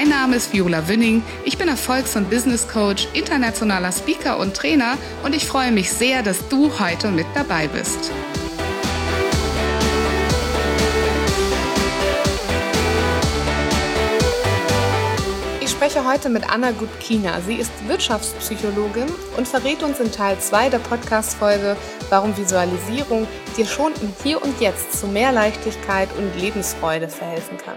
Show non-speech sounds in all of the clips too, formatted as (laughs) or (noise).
Mein Name ist Viola Wünning. Ich bin Erfolgs- und Business Coach, internationaler Speaker und Trainer und ich freue mich sehr, dass du heute mit dabei bist. Ich spreche heute mit Anna Gutkina. Sie ist Wirtschaftspsychologin und verrät uns in Teil 2 der Podcast-Folge, warum Visualisierung dir schon im Hier und Jetzt zu mehr Leichtigkeit und Lebensfreude verhelfen kann.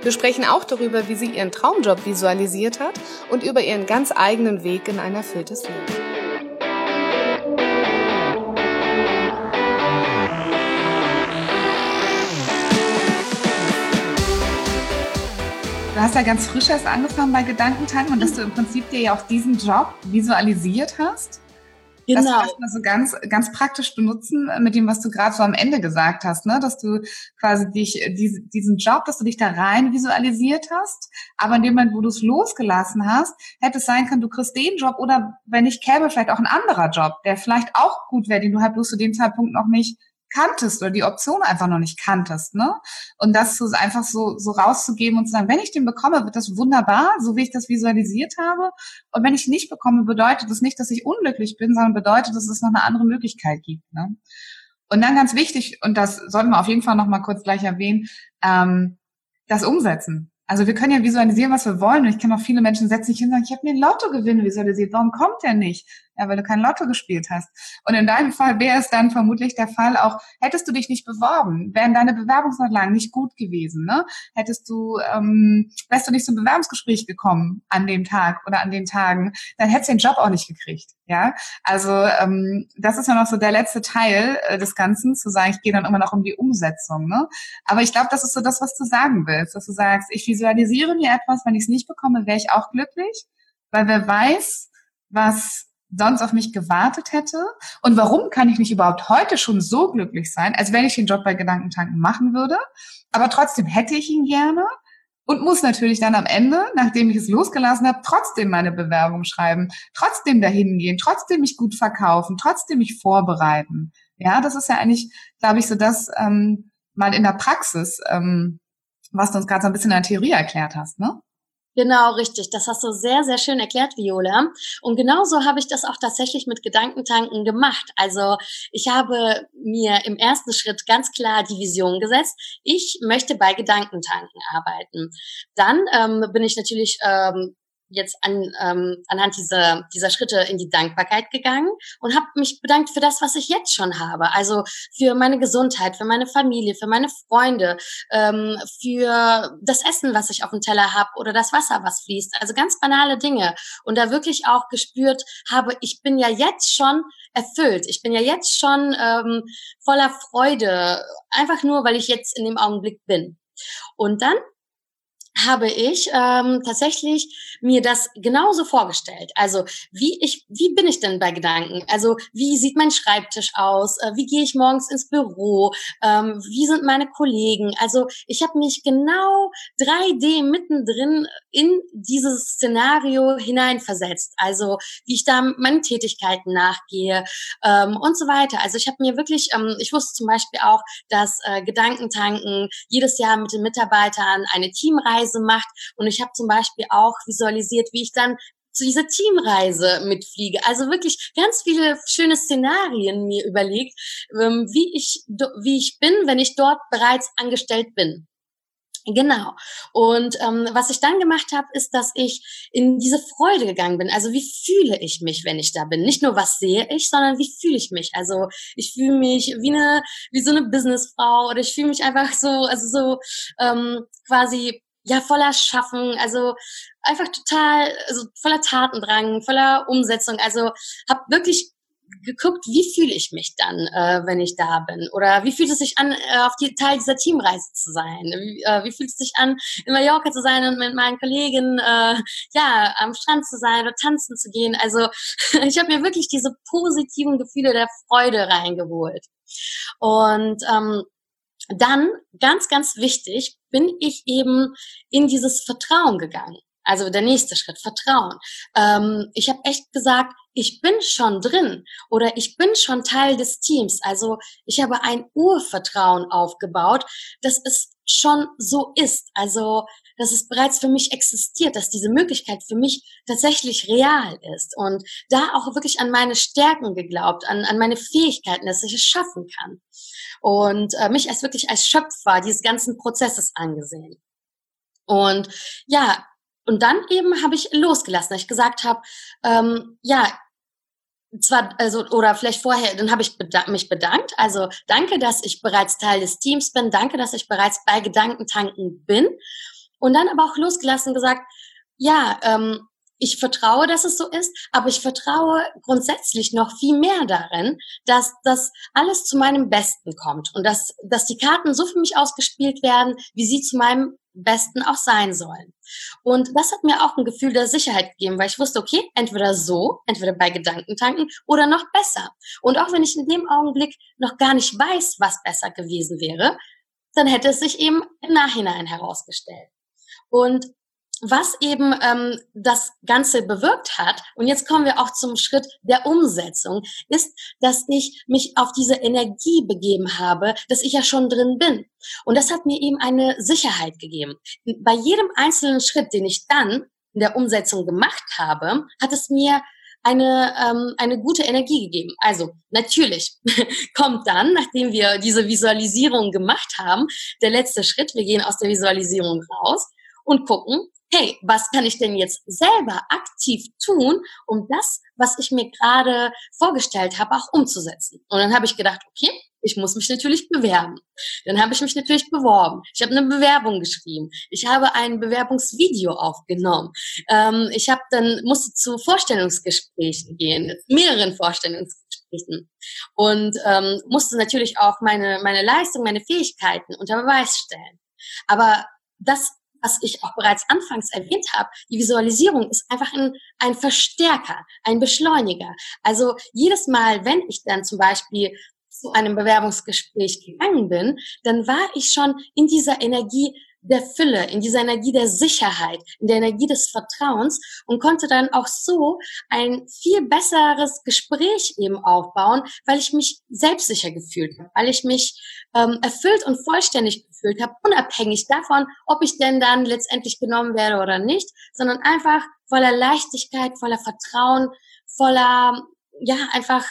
Wir sprechen auch darüber, wie sie ihren Traumjob visualisiert hat und über ihren ganz eigenen Weg in ein erfülltes Leben. Du hast ja ganz frisch erst angefangen bei Gedankentanken und dass du im Prinzip dir ja auch diesen Job visualisiert hast. Genau. Das kannst du so ganz, ganz praktisch benutzen mit dem, was du gerade so am Ende gesagt hast, ne? dass du quasi dich, diese, diesen Job, dass du dich da rein visualisiert hast, aber in dem Moment, wo du es losgelassen hast, hätte es sein können, du kriegst den Job oder wenn nicht käme, vielleicht auch ein anderer Job, der vielleicht auch gut wäre, den du halt bloß zu dem Zeitpunkt noch nicht kanntest oder die Option einfach noch nicht kanntest, ne? Und das so einfach so, so rauszugeben und zu sagen, wenn ich den bekomme, wird das wunderbar, so wie ich das visualisiert habe. Und wenn ich nicht bekomme, bedeutet das nicht, dass ich unglücklich bin, sondern bedeutet, dass es noch eine andere Möglichkeit gibt, ne? Und dann ganz wichtig, und das sollten wir auf jeden Fall noch mal kurz gleich erwähnen, ähm, das Umsetzen. Also wir können ja visualisieren, was wir wollen. Und ich kenne auch viele Menschen, setzen sich hin und sagen, ich habe mir ein Lottogewinn visualisiert. Warum kommt der nicht? Ja, weil du kein Lotto gespielt hast. Und in deinem Fall wäre es dann vermutlich der Fall auch, hättest du dich nicht beworben, wären deine Bewerbungsunterlagen nicht gut gewesen, ne? Hättest du, ähm, wärst du nicht zum Bewerbungsgespräch gekommen an dem Tag oder an den Tagen, dann hättest du den Job auch nicht gekriegt. Ja, also ähm, das ist ja noch so der letzte Teil äh, des Ganzen, zu sagen, ich gehe dann immer noch um die Umsetzung. Ne? Aber ich glaube, das ist so das, was du sagen willst, dass du sagst, ich visualisiere mir etwas, wenn ich es nicht bekomme, wäre ich auch glücklich, weil wer weiß, was sonst auf mich gewartet hätte? Und warum kann ich nicht überhaupt heute schon so glücklich sein, als wenn ich den Job bei Gedankentanken machen würde? Aber trotzdem hätte ich ihn gerne und muss natürlich dann am Ende, nachdem ich es losgelassen habe, trotzdem meine Bewerbung schreiben, trotzdem dahin gehen, trotzdem mich gut verkaufen, trotzdem mich vorbereiten. Ja, das ist ja eigentlich, glaube ich, so das ähm, mal in der Praxis, ähm, was du uns gerade so ein bisschen in der Theorie erklärt hast, ne? Genau, richtig. Das hast du sehr, sehr schön erklärt, Viola. Und genauso habe ich das auch tatsächlich mit Gedankentanken gemacht. Also ich habe mir im ersten Schritt ganz klar die Vision gesetzt. Ich möchte bei Gedankentanken arbeiten. Dann ähm, bin ich natürlich ähm, jetzt an, ähm, anhand dieser, dieser Schritte in die Dankbarkeit gegangen und habe mich bedankt für das, was ich jetzt schon habe. Also für meine Gesundheit, für meine Familie, für meine Freunde, ähm, für das Essen, was ich auf dem Teller habe oder das Wasser, was fließt. Also ganz banale Dinge. Und da wirklich auch gespürt habe, ich bin ja jetzt schon erfüllt. Ich bin ja jetzt schon ähm, voller Freude, einfach nur, weil ich jetzt in dem Augenblick bin. Und dann habe ich ähm, tatsächlich mir das genauso vorgestellt. Also wie ich, wie bin ich denn bei Gedanken? Also wie sieht mein Schreibtisch aus? Äh, wie gehe ich morgens ins Büro? Ähm, wie sind meine Kollegen? Also ich habe mich genau 3D mittendrin in dieses Szenario hineinversetzt. Also wie ich da meinen Tätigkeiten nachgehe ähm, und so weiter. Also ich habe mir wirklich, ähm, ich wusste zum Beispiel auch, dass äh, Gedankentanken jedes Jahr mit den Mitarbeitern eine Teamreise Teamreise macht. Und ich habe zum Beispiel auch visualisiert, wie ich dann zu dieser Teamreise mitfliege. Also wirklich ganz viele schöne Szenarien mir überlegt, ähm, wie ich, wie ich bin, wenn ich dort bereits angestellt bin. Genau. Und ähm, was ich dann gemacht habe, ist, dass ich in diese Freude gegangen bin. Also wie fühle ich mich, wenn ich da bin? Nicht nur was sehe ich, sondern wie fühle ich mich? Also ich fühle mich wie eine wie so eine Businessfrau oder ich fühle mich einfach so, also so ähm, quasi ja voller Schaffen, also einfach total, also voller Tatendrang, voller Umsetzung. Also habe wirklich geguckt, wie fühle ich mich dann, äh, wenn ich da bin? Oder wie fühlt es sich an, äh, auf die Teil dieser Teamreise zu sein? Wie, äh, wie fühlt es sich an, in Mallorca zu sein und mit meinen Kollegen äh, ja am Strand zu sein oder tanzen zu gehen? Also (laughs) ich habe mir wirklich diese positiven Gefühle der Freude reingeholt. Und ähm, dann, ganz, ganz wichtig, bin ich eben in dieses Vertrauen gegangen. Also der nächste Schritt, Vertrauen. Ähm, ich habe echt gesagt, ich bin schon drin oder ich bin schon Teil des Teams. Also ich habe ein Urvertrauen aufgebaut, dass es schon so ist. Also dass es bereits für mich existiert, dass diese Möglichkeit für mich tatsächlich real ist. Und da auch wirklich an meine Stärken geglaubt, an, an meine Fähigkeiten, dass ich es schaffen kann. Und äh, mich als wirklich als Schöpfer dieses ganzen Prozesses angesehen. Und ja, und dann eben habe ich losgelassen, ich gesagt habe, ähm, ja, zwar, also, oder vielleicht vorher, dann habe ich bedank, mich bedankt. Also danke, dass ich bereits Teil des Teams bin. Danke, dass ich bereits bei Gedankentanken bin. Und dann aber auch losgelassen gesagt, ja, ähm, ich vertraue, dass es so ist, aber ich vertraue grundsätzlich noch viel mehr darin, dass das alles zu meinem Besten kommt und dass, dass die Karten so für mich ausgespielt werden, wie sie zu meinem Besten auch sein sollen. Und das hat mir auch ein Gefühl der Sicherheit gegeben, weil ich wusste, okay, entweder so, entweder bei Gedankentanken oder noch besser. Und auch wenn ich in dem Augenblick noch gar nicht weiß, was besser gewesen wäre, dann hätte es sich eben im Nachhinein herausgestellt. Und was eben ähm, das Ganze bewirkt hat, und jetzt kommen wir auch zum Schritt der Umsetzung, ist, dass ich mich auf diese Energie begeben habe, dass ich ja schon drin bin. Und das hat mir eben eine Sicherheit gegeben. Bei jedem einzelnen Schritt, den ich dann in der Umsetzung gemacht habe, hat es mir eine, ähm, eine gute Energie gegeben. Also natürlich (laughs) kommt dann, nachdem wir diese Visualisierung gemacht haben, der letzte Schritt, wir gehen aus der Visualisierung raus und gucken, hey, was kann ich denn jetzt selber aktiv tun, um das, was ich mir gerade vorgestellt habe, auch umzusetzen? Und dann habe ich gedacht, okay, ich muss mich natürlich bewerben. Dann habe ich mich natürlich beworben. Ich habe eine Bewerbung geschrieben. Ich habe ein Bewerbungsvideo aufgenommen. Ähm, ich habe dann musste zu Vorstellungsgesprächen gehen, mehreren Vorstellungsgesprächen und ähm, musste natürlich auch meine meine Leistung, meine Fähigkeiten unter Beweis stellen. Aber das was ich auch bereits anfangs erwähnt habe, die Visualisierung ist einfach ein, ein Verstärker, ein Beschleuniger. Also jedes Mal, wenn ich dann zum Beispiel zu einem Bewerbungsgespräch gegangen bin, dann war ich schon in dieser Energie der Fülle, in dieser Energie der Sicherheit, in der Energie des Vertrauens und konnte dann auch so ein viel besseres Gespräch eben aufbauen, weil ich mich selbstsicher gefühlt habe, weil ich mich ähm, erfüllt und vollständig gefühlt habe, unabhängig davon, ob ich denn dann letztendlich genommen werde oder nicht, sondern einfach voller Leichtigkeit, voller Vertrauen, voller, ja, einfach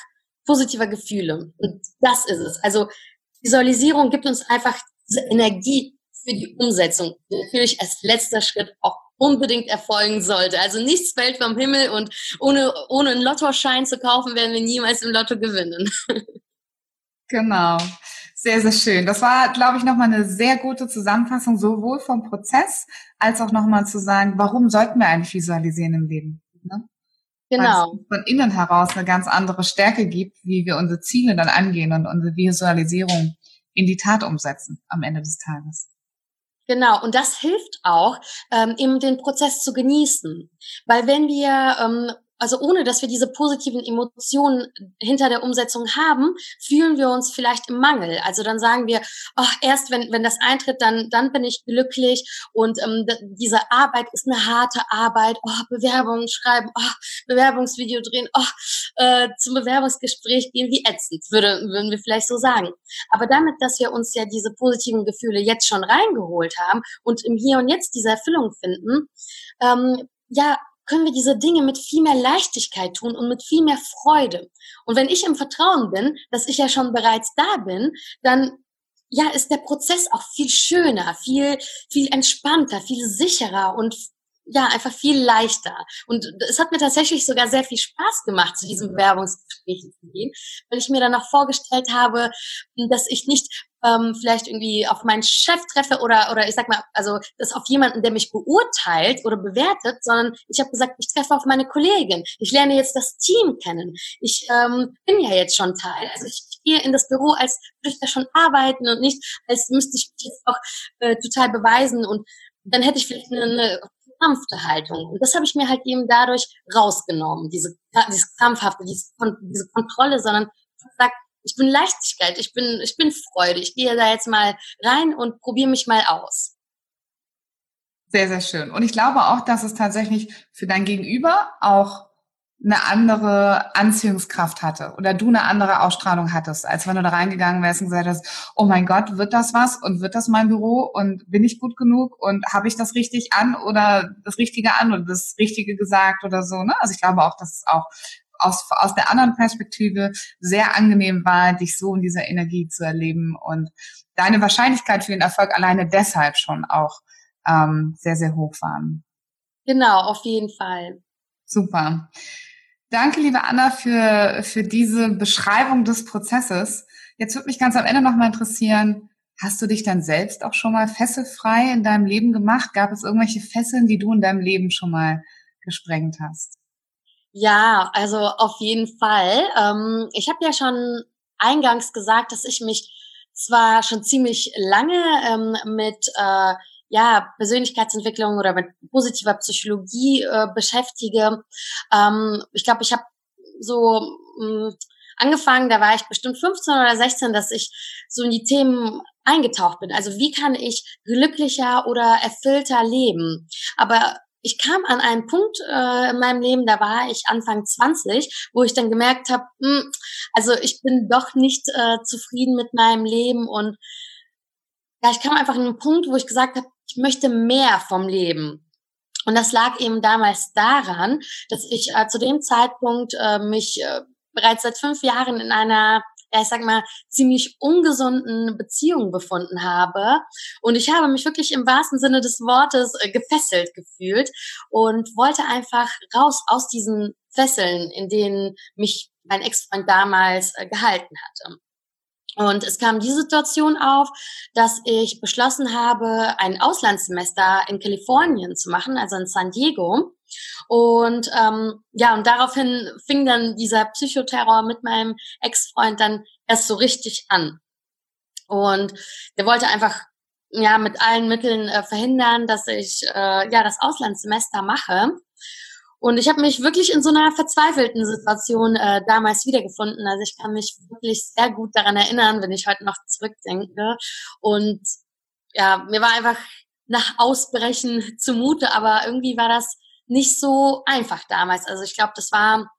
positiver Gefühle. Und das ist es. Also Visualisierung gibt uns einfach diese Energie, für die Umsetzung natürlich als letzter Schritt auch unbedingt erfolgen sollte. Also nichts fällt vom Himmel und ohne, ohne einen Lottoschein zu kaufen, werden wir niemals im Lotto gewinnen. (laughs) Genau. Sehr, sehr schön. Das war, glaube ich, nochmal eine sehr gute Zusammenfassung, sowohl vom Prozess als auch nochmal zu sagen, warum sollten wir eigentlich visualisieren im Leben? Ne? Genau. Weil es von innen heraus eine ganz andere Stärke gibt, wie wir unsere Ziele dann angehen und unsere Visualisierung in die Tat umsetzen am Ende des Tages. Genau, und das hilft auch, ähm, eben den Prozess zu genießen. Weil wenn wir ähm, also ohne dass wir diese positiven Emotionen hinter der Umsetzung haben, fühlen wir uns vielleicht im Mangel. Also dann sagen wir, ach, erst wenn, wenn das eintritt, dann, dann bin ich glücklich und ähm, diese Arbeit ist eine harte Arbeit. Oh, Bewerbungen schreiben, oh, Bewerbungsvideo drehen, oh, äh, zum Bewerbungsgespräch gehen, wie ätzend, würde, würden wir vielleicht so sagen. Aber damit, dass wir uns ja diese positiven Gefühle jetzt schon reingeholt haben und im Hier und Jetzt diese Erfüllung finden, ähm, ja, können wir diese Dinge mit viel mehr Leichtigkeit tun und mit viel mehr Freude. Und wenn ich im Vertrauen bin, dass ich ja schon bereits da bin, dann ja, ist der Prozess auch viel schöner, viel, viel entspannter, viel sicherer und ja, einfach viel leichter. Und es hat mir tatsächlich sogar sehr viel Spaß gemacht, zu diesem Bewerbungsgespräch zu gehen, weil ich mir dann auch vorgestellt habe, dass ich nicht ähm, vielleicht irgendwie auf meinen Chef treffe oder oder ich sag mal, also das auf jemanden, der mich beurteilt oder bewertet, sondern ich habe gesagt, ich treffe auf meine Kollegin. Ich lerne jetzt das Team kennen. Ich ähm, bin ja jetzt schon Teil. Also ich gehe in das Büro, als würde ich da schon arbeiten und nicht, als müsste ich mich jetzt auch äh, total beweisen und dann hätte ich vielleicht eine, eine krampfte Haltung. Und das habe ich mir halt eben dadurch rausgenommen, diese, diese krampfhafte, diese, diese Kontrolle, sondern gesagt, ich bin Leichtigkeit, ich bin, ich bin Freude. Ich gehe da jetzt mal rein und probiere mich mal aus. Sehr, sehr schön. Und ich glaube auch, dass es tatsächlich für dein Gegenüber auch eine andere Anziehungskraft hatte oder du eine andere Ausstrahlung hattest, als wenn du da reingegangen wärst und gesagt hast, oh mein Gott, wird das was und wird das mein Büro und bin ich gut genug und habe ich das richtig an oder das Richtige an und das Richtige gesagt oder so. Ne? Also ich glaube auch, dass es auch aus, aus der anderen Perspektive sehr angenehm war, dich so in dieser Energie zu erleben und deine Wahrscheinlichkeit für den Erfolg alleine deshalb schon auch ähm, sehr, sehr hoch waren. Genau, auf jeden Fall. Super. Danke, liebe Anna, für, für diese Beschreibung des Prozesses. Jetzt würde mich ganz am Ende nochmal interessieren, hast du dich dann selbst auch schon mal fesselfrei in deinem Leben gemacht? Gab es irgendwelche Fesseln, die du in deinem Leben schon mal gesprengt hast? Ja, also auf jeden Fall. Ähm, ich habe ja schon eingangs gesagt, dass ich mich zwar schon ziemlich lange ähm, mit äh, ja, Persönlichkeitsentwicklung oder mit positiver Psychologie äh, beschäftige. Ähm, ich glaube, ich habe so mh, hm, angefangen, da war ich bestimmt 15 oder 16, dass ich so in die Themen eingetaucht bin. Also wie kann ich glücklicher oder erfüllter leben? Aber ich kam an einen Punkt äh, in meinem Leben, da war ich Anfang 20, wo ich dann gemerkt habe, hm, also ich bin doch nicht äh, zufrieden mit meinem Leben und ja, ich kam einfach an einen Punkt, wo ich gesagt habe, ich möchte mehr vom Leben. Und das lag eben damals daran, dass ich äh, zu dem Zeitpunkt äh, mich äh, bereits seit fünf Jahren in einer ja, ich sag mal, ziemlich ungesunden Beziehung befunden habe. Und ich habe mich wirklich im wahrsten Sinne des Wortes äh, gefesselt gefühlt und wollte einfach raus aus diesen Fesseln, in denen mich mein Ex-Freund damals äh, gehalten hatte. Und es kam die Situation auf, dass ich beschlossen habe, ein Auslandssemester in Kalifornien zu machen, also in San Diego. Und ähm, ja, und daraufhin fing dann dieser Psychoterror mit meinem Ex-Freund dann erst so richtig an. Und der wollte einfach ja mit allen Mitteln äh, verhindern, dass ich äh, ja das Auslandssemester mache. Und ich habe mich wirklich in so einer verzweifelten Situation äh, damals wiedergefunden. Also ich kann mich wirklich sehr gut daran erinnern, wenn ich heute noch zurückdenke. Und ja, mir war einfach nach Ausbrechen zumute, aber irgendwie war das nicht so einfach damals. Also ich glaube, das war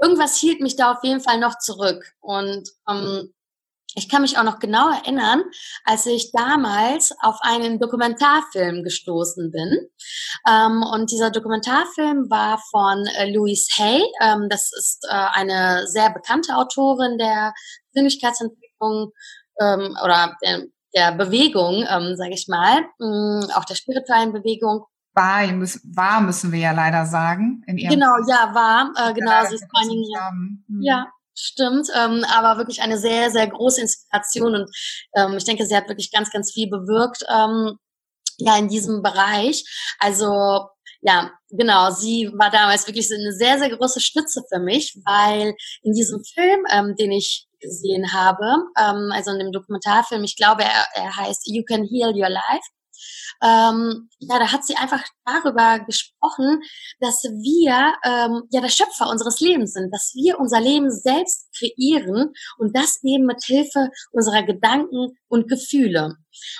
irgendwas hielt mich da auf jeden Fall noch zurück. Und ähm, ich kann mich auch noch genau erinnern, als ich damals auf einen Dokumentarfilm gestoßen bin. Ähm, und dieser Dokumentarfilm war von äh, Louise Hay. Ähm, das ist äh, eine sehr bekannte Autorin der Persönlichkeitsentwicklung ähm, oder der, der Bewegung, ähm, sage ich mal, mh, mm, auch der spirituellen Bewegung. War, war, müssen wir ja leider sagen. Genau, ja, war. Äh, genau, sie ist vor einigen Jahren. Ja, Stimmt, ähm, aber wirklich eine sehr, sehr große Inspiration und ähm, ich denke, sie hat wirklich ganz, ganz viel bewirkt ähm, ja in diesem Bereich. Also ja, genau, sie war damals wirklich eine sehr, sehr große Stütze für mich, weil in diesem Film, ähm, den ich gesehen habe, ähm, also in dem Dokumentarfilm, ich glaube, er, er heißt You Can Heal Your Life, ähm, ja, da hat sie einfach darüber gesprochen, dass wir ähm, ja der Schöpfer unseres Lebens sind, dass wir unser Leben selbst kreieren und das eben mit Hilfe unserer Gedanken und Gefühle.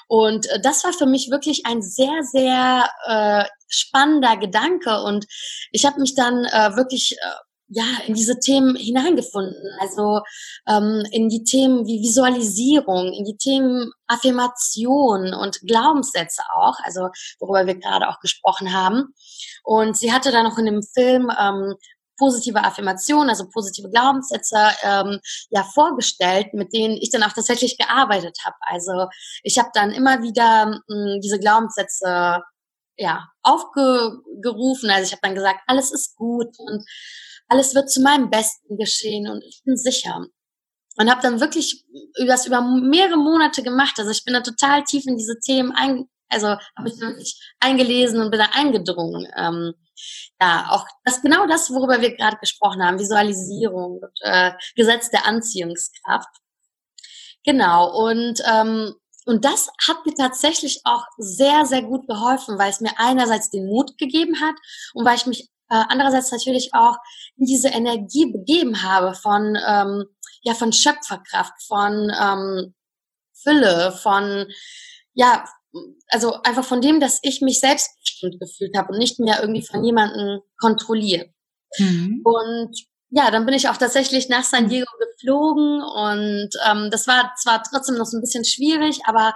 Und äh, das war für mich wirklich ein sehr, sehr äh, spannender Gedanke und ich habe mich dann äh, wirklich äh, ja, in diese Themen hineingefunden. Also ähm, in die Themen wie Visualisierung, in die Themen Affirmation und Glaubenssätze auch, also worüber wir gerade auch gesprochen haben. Und sie hatte dann noch in dem Film ähm, positive Affirmationen, also positive Glaubenssätze, ähm, ja vorgestellt, mit denen ich dann auch tatsächlich gearbeitet habe. Also ich habe dann immer wieder mh, hm, diese Glaubenssätze ja aufgerufen. Also ich habe dann gesagt, alles ist gut und alles wird zu meinem Besten geschehen und ich bin sicher. und habe dann wirklich das über mehrere Monate gemacht. Also ich bin da total tief in diese Themen ein, also habe ich wirklich eingelesen und bin da eingedrungen. Ähm, ja, auch das genau das, worüber wir gerade gesprochen haben, Visualisierung und äh, Gesetz der Anziehungskraft. Genau und ähm, und das hat mir tatsächlich auch sehr, sehr gut geholfen, weil es mir einerseits den Mut gegeben hat und weil ich mich äh, andererseits natürlich auch in diese Energie begeben habe von, ähm, ja, von Schöpferkraft, von ähm, Fülle, von, ja, also einfach von dem, dass ich mich selbstbestimmt gefühlt habe und nicht mehr irgendwie von jemandem kontrolliert. Mhm. Und ja, dann bin ich auch tatsächlich nach San Diego geflogen und ähm, das war zwar trotzdem noch so ein bisschen schwierig, aber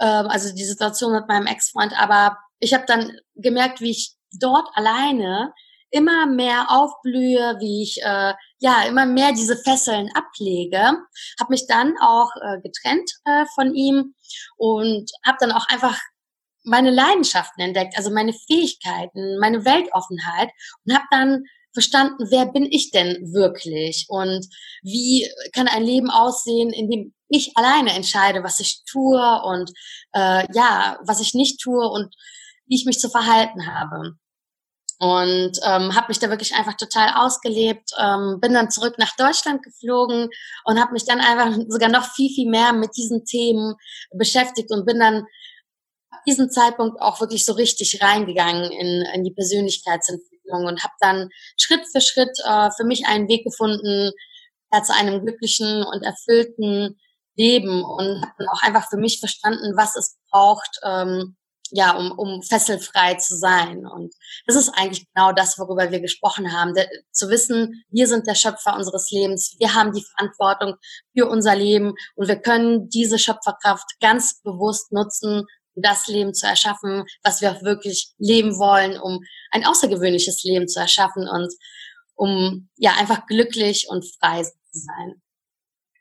ähm, also die Situation mit meinem Ex-Freund, aber ich habe dann gemerkt, wie ich dort alleine immer mehr aufblühe, wie ich äh, ja immer mehr diese Fesseln ablege, habe mich dann auch äh, getrennt äh, von ihm und habe dann auch einfach meine Leidenschaften entdeckt, also meine Fähigkeiten, meine Weltoffenheit und habe dann verstanden, wer bin ich denn wirklich? Und wie kann ein Leben aussehen, in dem ich alleine entscheide, was ich tue und äh, ja, was ich nicht tue und wie ich mich zu verhalten habe? Und ähm, habe mich da wirklich einfach total ausgelebt, ähm, bin dann zurück nach Deutschland geflogen und habe mich dann einfach (laughs) sogar noch viel, viel mehr mit diesen Themen beschäftigt und bin dann ab diesem Zeitpunkt auch wirklich so richtig reingegangen in, in die Persönlichkeitsentwicklung und habe dann Schritt für Schritt äh, für mich einen Weg gefunden ja, zu einem glücklichen und erfüllten Leben und habe dann auch einfach für mich verstanden, was es braucht, ähm, ja, um, um fesselfrei zu sein. Und das ist eigentlich genau das, worüber wir gesprochen haben. De, zu wissen, wir sind der Schöpfer unseres Lebens, wir haben die Verantwortung für unser Leben und wir können diese Schöpferkraft ganz bewusst nutzen, das Leben zu erschaffen, was wir auch wirklich leben wollen, um ein außergewöhnliches Leben zu erschaffen und um ja einfach glücklich und frei zu sein.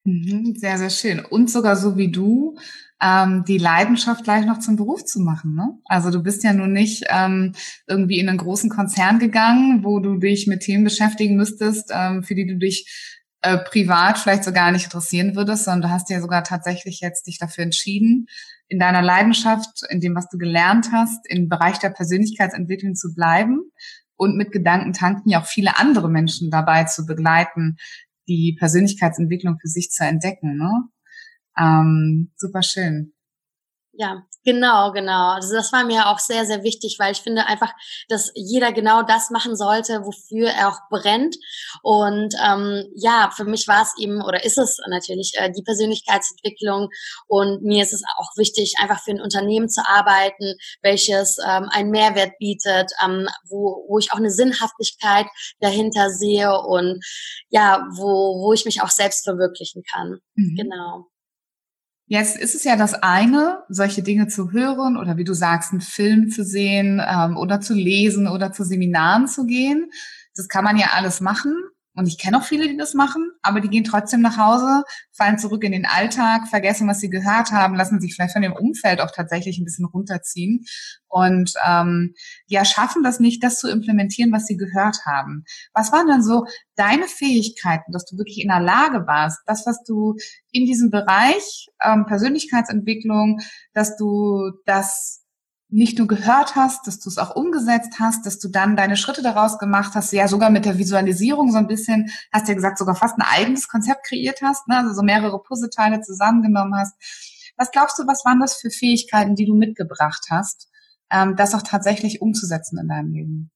Mhm, sehr, sehr schön. Und sogar so wie du ähm, die Leidenschaft gleich noch zum Beruf zu machen. Ne? Also du bist ja nun nicht ähm, irgendwie in einen großen Konzern gegangen, wo du dich mit Themen beschäftigen müsstest, ähm, für die du dich äh, privat vielleicht so gar nicht interessieren würdest, sondern du hast ja sogar tatsächlich jetzt dich dafür entschieden, in deiner Leidenschaft, in dem, was du gelernt hast, im Bereich der Persönlichkeitsentwicklung zu bleiben und mit Gedankentanken ja auch viele andere Menschen dabei zu begleiten, die Persönlichkeitsentwicklung für sich zu entdecken. Ne? Ähm, super schön. Ja, genau, genau. Also das war mir auch sehr, sehr wichtig, weil ich finde einfach, dass jeder genau das machen sollte, wofür er auch brennt. Und ähm, ja, für mich war es eben oder ist es natürlich äh, die Persönlichkeitsentwicklung. Und mir ist es auch wichtig, einfach für ein Unternehmen zu arbeiten, welches ähm, einen Mehrwert bietet, ähm, wo, wo ich auch eine Sinnhaftigkeit dahinter sehe und ja, wo, wo ich mich auch selbst verwirklichen kann. Mhm. Genau. Jetzt ist es ja das eine, solche Dinge zu hören oder wie du sagst, einen Film zu sehen ähm, oder zu lesen oder zu Seminaren zu gehen. Das kann man ja alles machen. Und ich kenne auch viele, die das machen, aber die gehen trotzdem nach Hause, fallen zurück in den Alltag, vergessen, was sie gehört haben, lassen sich vielleicht von dem Umfeld auch tatsächlich ein bisschen runterziehen und ähm, ja, schaffen das nicht, das zu implementieren, was sie gehört haben. Was waren dann so deine Fähigkeiten, dass du wirklich in der Lage warst, das, was du in diesem Bereich ähm, Persönlichkeitsentwicklung, dass du das nicht nur gehört hast, dass du es auch umgesetzt hast, dass du dann deine Schritte daraus gemacht hast, ja sogar mit der Visualisierung so ein bisschen, hast ja gesagt, sogar fast ein eigenes Konzept kreiert hast, ne? also so mehrere Puzzleteile zusammengenommen hast. Was glaubst du, was waren das für Fähigkeiten, die du mitgebracht hast, ähm, das auch tatsächlich umzusetzen in deinem Leben?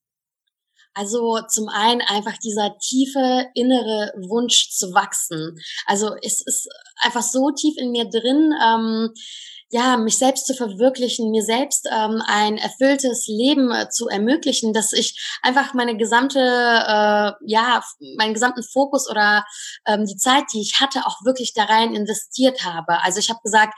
Also zum einen einfach dieser tiefe innere Wunsch zu wachsen. Also es ist einfach so tief in mir drin. Ähm, ja, mich selbst zu verwirklichen, mir selbst ähm, ein erfülltes Leben äh, zu ermöglichen, dass ich einfach meine gesamte, äh, ja, meinen gesamten Fokus oder ähm, die Zeit, die ich hatte, auch wirklich da rein investiert habe. Also ich habe gesagt,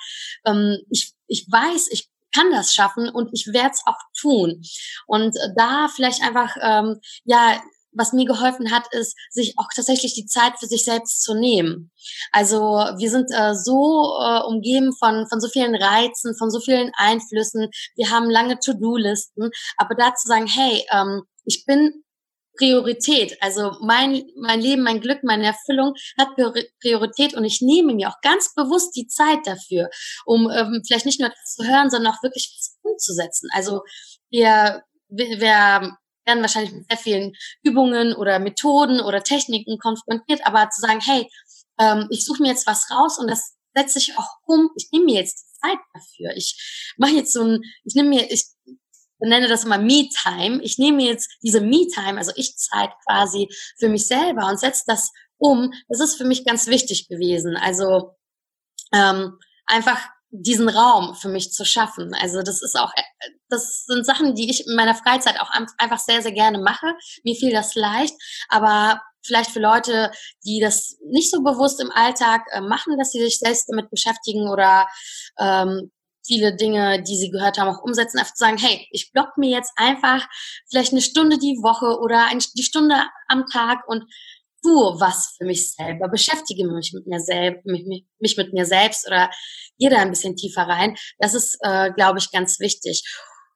ähm, ich, ich weiß, ich kann das schaffen und ich werde es auch tun. Und da vielleicht einfach, ähm, ja, was mir geholfen hat, ist, sich auch tatsächlich die Zeit für sich selbst zu nehmen. Also wir sind äh, so äh, umgeben von, von so vielen Reizen, von so vielen Einflüssen. Wir haben lange To-Do-Listen. Aber da zu sagen, hey, ähm, ich bin Priorität. Also mein, mein Leben, mein Glück, meine Erfüllung hat Priorität und ich nehme mir auch ganz bewusst die Zeit dafür, um ähm, vielleicht nicht nur zu hören, sondern auch wirklich umzusetzen. Also wir, wir werden wahrscheinlich mit sehr vielen Übungen oder Methoden oder Techniken konfrontiert, aber zu sagen, hey, ähm, ich suche mir jetzt was raus und das setze ich auch um. Ich nehme mir jetzt Zeit dafür. Ich mache jetzt so ein, ich nehme mir, ich nenne das immer Me-Time. Ich nehme mir jetzt diese Me-Time, also ich Zeit quasi für mich selber und setze das um. Das ist für mich ganz wichtig gewesen. Also ähm, einfach diesen Raum für mich zu schaffen. Also das ist auch, das sind Sachen, die ich in meiner Freizeit auch einfach sehr, sehr gerne mache. Mir fiel das leicht, aber vielleicht für Leute, die das nicht so bewusst im Alltag äh, machen, dass sie sich selbst damit beschäftigen oder ähm, viele Dinge, die sie gehört haben, auch umsetzen, einfach zu sagen, hey, ich block mir jetzt einfach vielleicht eine Stunde die Woche oder die Stunde am Tag und tue was für mich selber, beschäftige mich mit mir selbst, mich, mich mit mir selbst oder gehe da ein bisschen tiefer rein. Das ist, äh, glaube ich, ganz wichtig.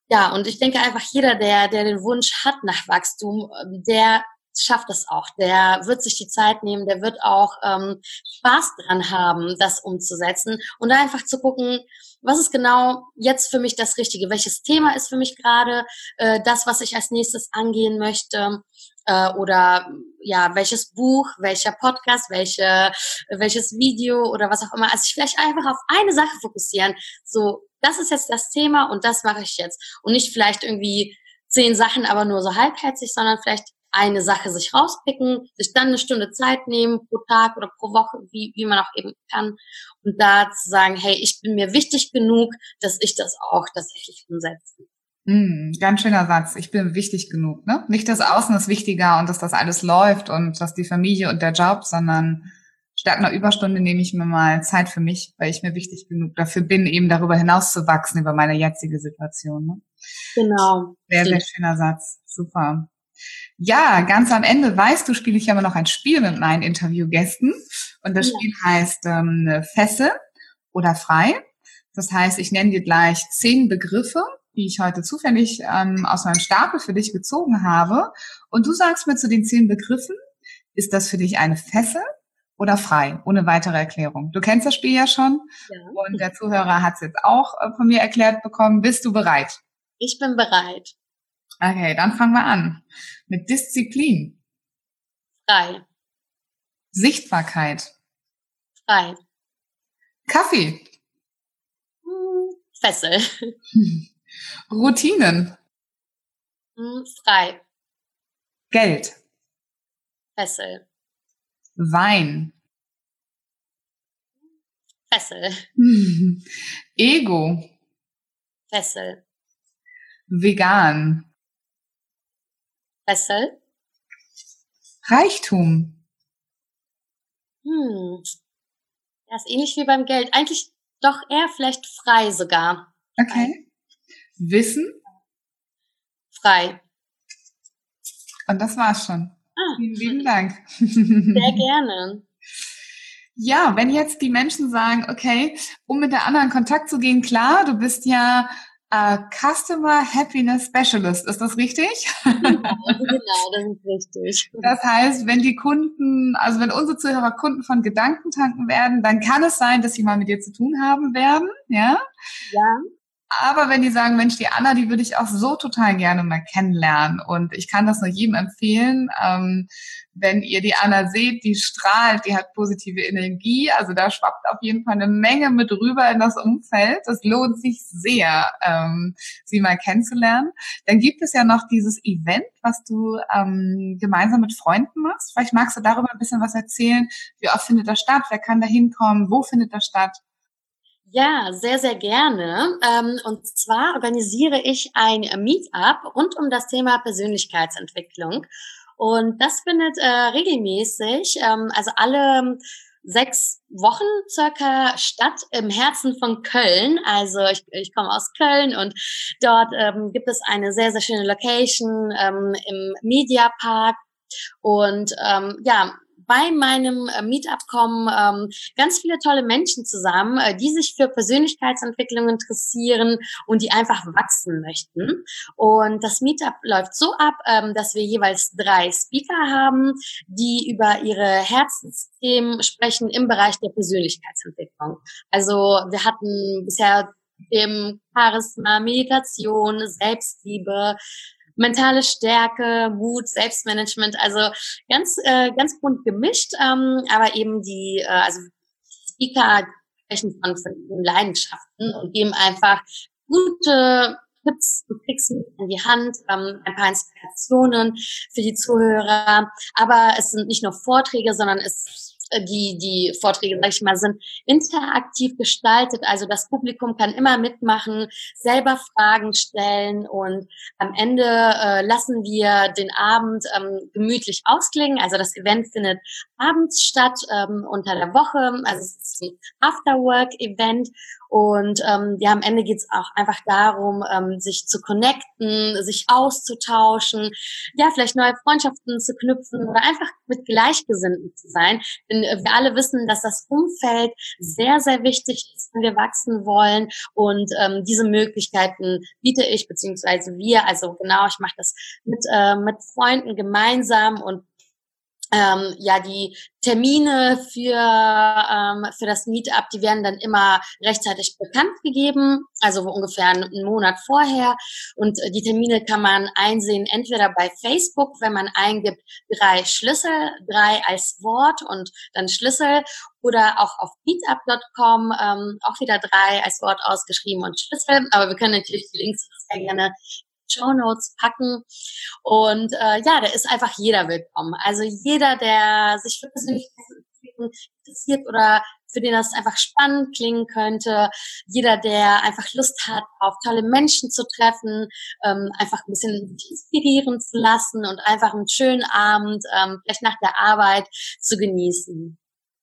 Ja, und ich denke einfach, jeder, der, der den Wunsch hat nach Wachstum, ähm, der schafft es auch. Der wird sich die Zeit nehmen, der wird auch ähm, Spaß dran haben, das umzusetzen und einfach zu gucken, was ist genau jetzt für mich das Richtige? Welches Thema ist für mich gerade äh, das, was ich als nächstes angehen möchte? Äh, oder ja, welches Buch, welcher Podcast, welche, welches Video oder was auch immer. Also ich vielleicht einfach auf eine Sache fokussieren. So, das ist jetzt das Thema und das mache ich jetzt. Und nicht vielleicht irgendwie zehn Sachen, aber nur so halbherzig, sondern vielleicht eine Sache sich rauspicken, sich dann eine Stunde Zeit nehmen pro Tag oder pro Woche, wie, wie man auch eben kann, und da zu sagen, hey, ich bin mir wichtig genug, dass ich das auch tatsächlich umsetze. Mm, ganz schöner Satz. Ich bin wichtig genug. Ne? Nicht das Außen ist wichtiger und dass das alles läuft und dass die Familie und der Job, sondern statt einer Überstunde nehme ich mir mal Zeit für mich, weil ich mir wichtig genug dafür bin, eben darüber hinaus zu wachsen über meine jetzige Situation. Ne? Genau. Sehr, sehr schöner Satz. Super. Ja, ganz am Ende, weißt du, spiele ich ja immer noch ein Spiel mit meinen Interviewgästen. Und das ja. Spiel heißt ähm, Fesse oder Frei. Das heißt, ich nenne dir gleich zehn Begriffe, die ich heute zufällig ähm, aus meinem Stapel für dich gezogen habe. Und du sagst mir zu den zehn Begriffen, ist das für dich eine Fesse oder frei, ohne weitere Erklärung. Du kennst das Spiel ja schon ja. und der Zuhörer hat es jetzt auch äh, von mir erklärt bekommen. Bist du bereit? Ich bin bereit. Okay, dann fangen wir an. Mit Disziplin. Frei. Sichtbarkeit. Frei. Kaffee. Hm, Fessel. (laughs) Routinen. Hm, frei. Geld. Fessel. Wein. Fessel. (laughs) Ego. Fessel. Vegan. Fessel. Reichtum. Hm. Ja, ist ähnlich wie beim Geld. Eigentlich doch eher vielleicht frei sogar. Okay. Wissen. Frei. Und das war's schon. Ah. Vielen lieben Dank. Sehr (laughs) gerne. Ja, wenn jetzt die Menschen sagen, okay, um mit der anderen Kontakt zu gehen, klar, du bist ja Uh, Customer Happiness Specialist, ist das richtig? Genau, (laughs) genau, das ist richtig. Das heißt, wenn die Kunden, also wenn unsere Zuhörer Kunden von Gedankentanken werden, dann kann es sein, dass sie mal mit dir zu tun haben werden, ja? Ja. Aber wenn die sagen, Mensch, die Anna, die würde ich auch so total gerne mal kennenlernen. Und ich kann das nur jedem empfehlen. Ähm, wenn ihr die Anna seht, die strahlt, die hat positive Energie. Also da schwappt auf jeden Fall eine Menge mit rüber in das Umfeld. Das lohnt sich sehr, ähm, sie mal kennenzulernen. Dann gibt es ja noch dieses Event, was du ähm, gemeinsam mit Freunden machst. Vielleicht magst du darüber ein bisschen was erzählen. Wie oft findet das statt? Wer kann da hinkommen? Wo findet das statt? Ja, sehr, sehr gerne. Ähm, und zwar organisiere ich ein Meetup rund um das Thema Persönlichkeitsentwicklung. Und das findet äh, regelmäßig, ähm, also alle sechs Wochen circa statt im Herzen von Köln. Also ich, ich komme aus Köln und dort ähm, gibt es eine sehr, sehr schöne Location ähm, im Media Park. Und ähm, ja, bei meinem äh, Meetup kommen ähm, ganz viele tolle Menschen zusammen, äh, die sich für Persönlichkeitsentwicklung interessieren und die einfach wachsen möchten. Und das Meetup läuft so ab, ähm, dass wir jeweils drei Speaker haben, die über ihre Herzensthemen sprechen im Bereich der Persönlichkeitsentwicklung. Also wir hatten bisher dem Charisma, Meditation, Selbstliebe, mentale Stärke, Mut, Selbstmanagement, also ganz, äh, ganz bunt gemischt, ähm, aber eben die, äh, also Speaker sprechen von, Leidenschaften und geben einfach gute Tipps und Tricks in die Hand, ähm, ein paar Inspirationen für die Zuhörer. Aber es sind nicht nur Vorträge, sondern es die, die Vorträge, sag ich mal, sind interaktiv gestaltet. Also das Publikum kann immer mitmachen, selber Fragen stellen und am Ende äh, lassen wir den Abend ähm, gemütlich ausklingen. Also das Event findet abends statt, ähm, unter der Woche. Also es ist ein Afterwork-Event und ähm, ja, am Ende geht's auch einfach darum, ähm, sich zu connecten, sich auszutauschen, ja, vielleicht neue Freundschaften zu knüpfen oder einfach mit Gleichgesinnten zu sein. Denn äh, wir alle wissen, dass das Umfeld sehr, sehr wichtig ist, wenn wir wachsen wollen. Und ähm, diese Möglichkeiten biete ich, beziehungsweise wir, also genau, ich mache das mit, äh, mit Freunden gemeinsam und ähm, ja, die Termine für, ähm, für das Meetup, die werden dann immer rechtzeitig bekannt gegeben, also ungefähr einen Monat vorher. Und äh, die Termine kann man einsehen, entweder bei Facebook, wenn man eingibt drei Schlüssel, drei als Wort und dann Schlüssel, oder auch auf meetup.com, ähm, auch wieder drei als Wort ausgeschrieben und Schlüssel. Aber wir können natürlich die Links sehr gerne Show Notes packen. Und äh, ja, da ist einfach jeder willkommen. Also jeder, der sich für Persönlichkeitsentwicklung interessiert oder für den das einfach spannend klingen könnte, jeder, der einfach Lust hat, auf tolle Menschen zu treffen, ähm, einfach ein bisschen inspirieren zu lassen und einfach einen schönen Abend, ähm, vielleicht nach der Arbeit zu genießen.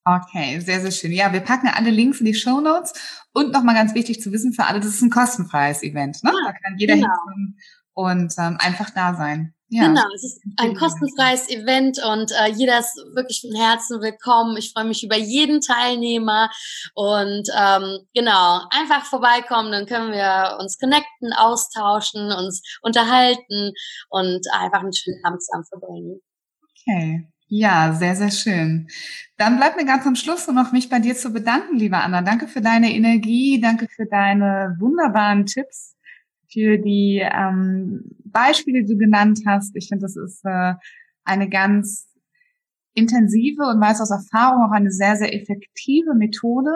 Okay, sehr, sehr schön. Ja, wir packen alle Links in die Show Notes und nochmal ganz wichtig zu wissen für alle, das ist ein kostenfreies Event. Ne? Da kann jeder genau. hinkommen und ähm, einfach da sein. Ja. Genau, es ist ein kostenfreies Event und äh, jeder ist wirklich von Herzen willkommen. Ich freue mich über jeden Teilnehmer und ähm, genau, einfach vorbeikommen, dann können wir uns connecten, austauschen, uns unterhalten und einfach einen schönen Abend zusammen verbringen. Okay. Ja, sehr, sehr schön. Dann bleibt mir ganz am Schluss nur noch mich bei dir zu bedanken, liebe Anna. Danke für deine Energie, danke für deine wunderbaren Tipps, für die ähm, Beispiele, die du genannt hast. Ich finde, das ist äh, eine ganz intensive und weiß aus Erfahrung auch eine sehr, sehr effektive Methode.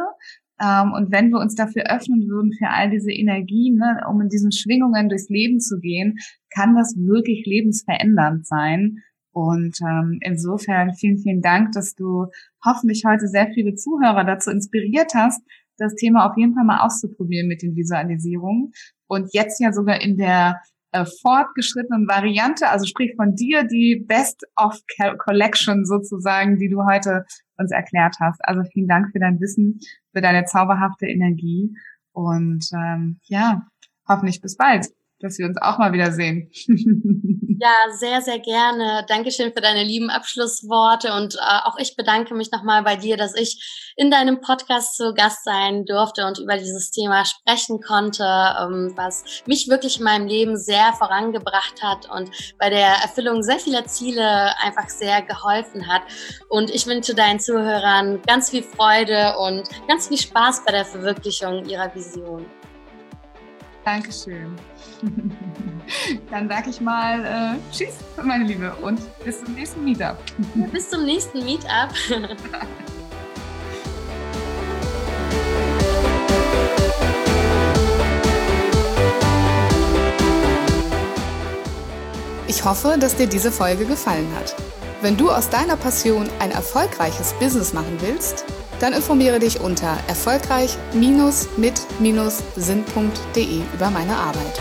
Ähm, und wenn wir uns dafür öffnen würden, für all diese Energien, ne, um in diesen Schwingungen durchs Leben zu gehen, kann das wirklich lebensverändernd sein. Und ähm, insofern vielen, vielen Dank, dass du hoffentlich heute sehr viele Zuhörer dazu inspiriert hast, das Thema auf jeden Fall mal auszuprobieren mit den Visualisierungen. Und jetzt ja sogar in der äh, fortgeschrittenen Variante, also sprich von dir die Best of Collection sozusagen, die du heute uns erklärt hast. Also vielen Dank für dein Wissen, für deine zauberhafte Energie und ähm, ja, hoffentlich bis bald dass wir uns auch mal wiedersehen. (laughs) ja, sehr, sehr gerne. Dankeschön für deine lieben Abschlussworte und äh, auch ich bedanke mich nochmal bei dir, dass ich in deinem Podcast zu Gast sein durfte und über dieses Thema sprechen konnte, ähm, was mich wirklich in meinem Leben sehr vorangebracht hat und bei der Erfüllung sehr vieler Ziele einfach sehr geholfen hat. Und ich wünsche deinen Zuhörern ganz viel Freude und ganz viel Spaß bei der Verwirklichung ihrer Vision. Dankeschön. (laughs) Dann sage ich mal äh, Tschüss, meine Liebe, und bis zum nächsten Meetup. (laughs) bis zum nächsten Meetup. Ich hoffe, dass dir diese Folge gefallen hat. Wenn du aus deiner Passion ein erfolgreiches Business machen willst, dann informiere dich unter erfolgreich-mit-sinn.de über meine Arbeit.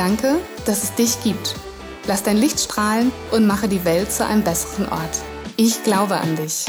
Danke, dass es dich gibt. Lass dein Licht strahlen und mache die Welt zu einem besseren Ort. Ich glaube an dich.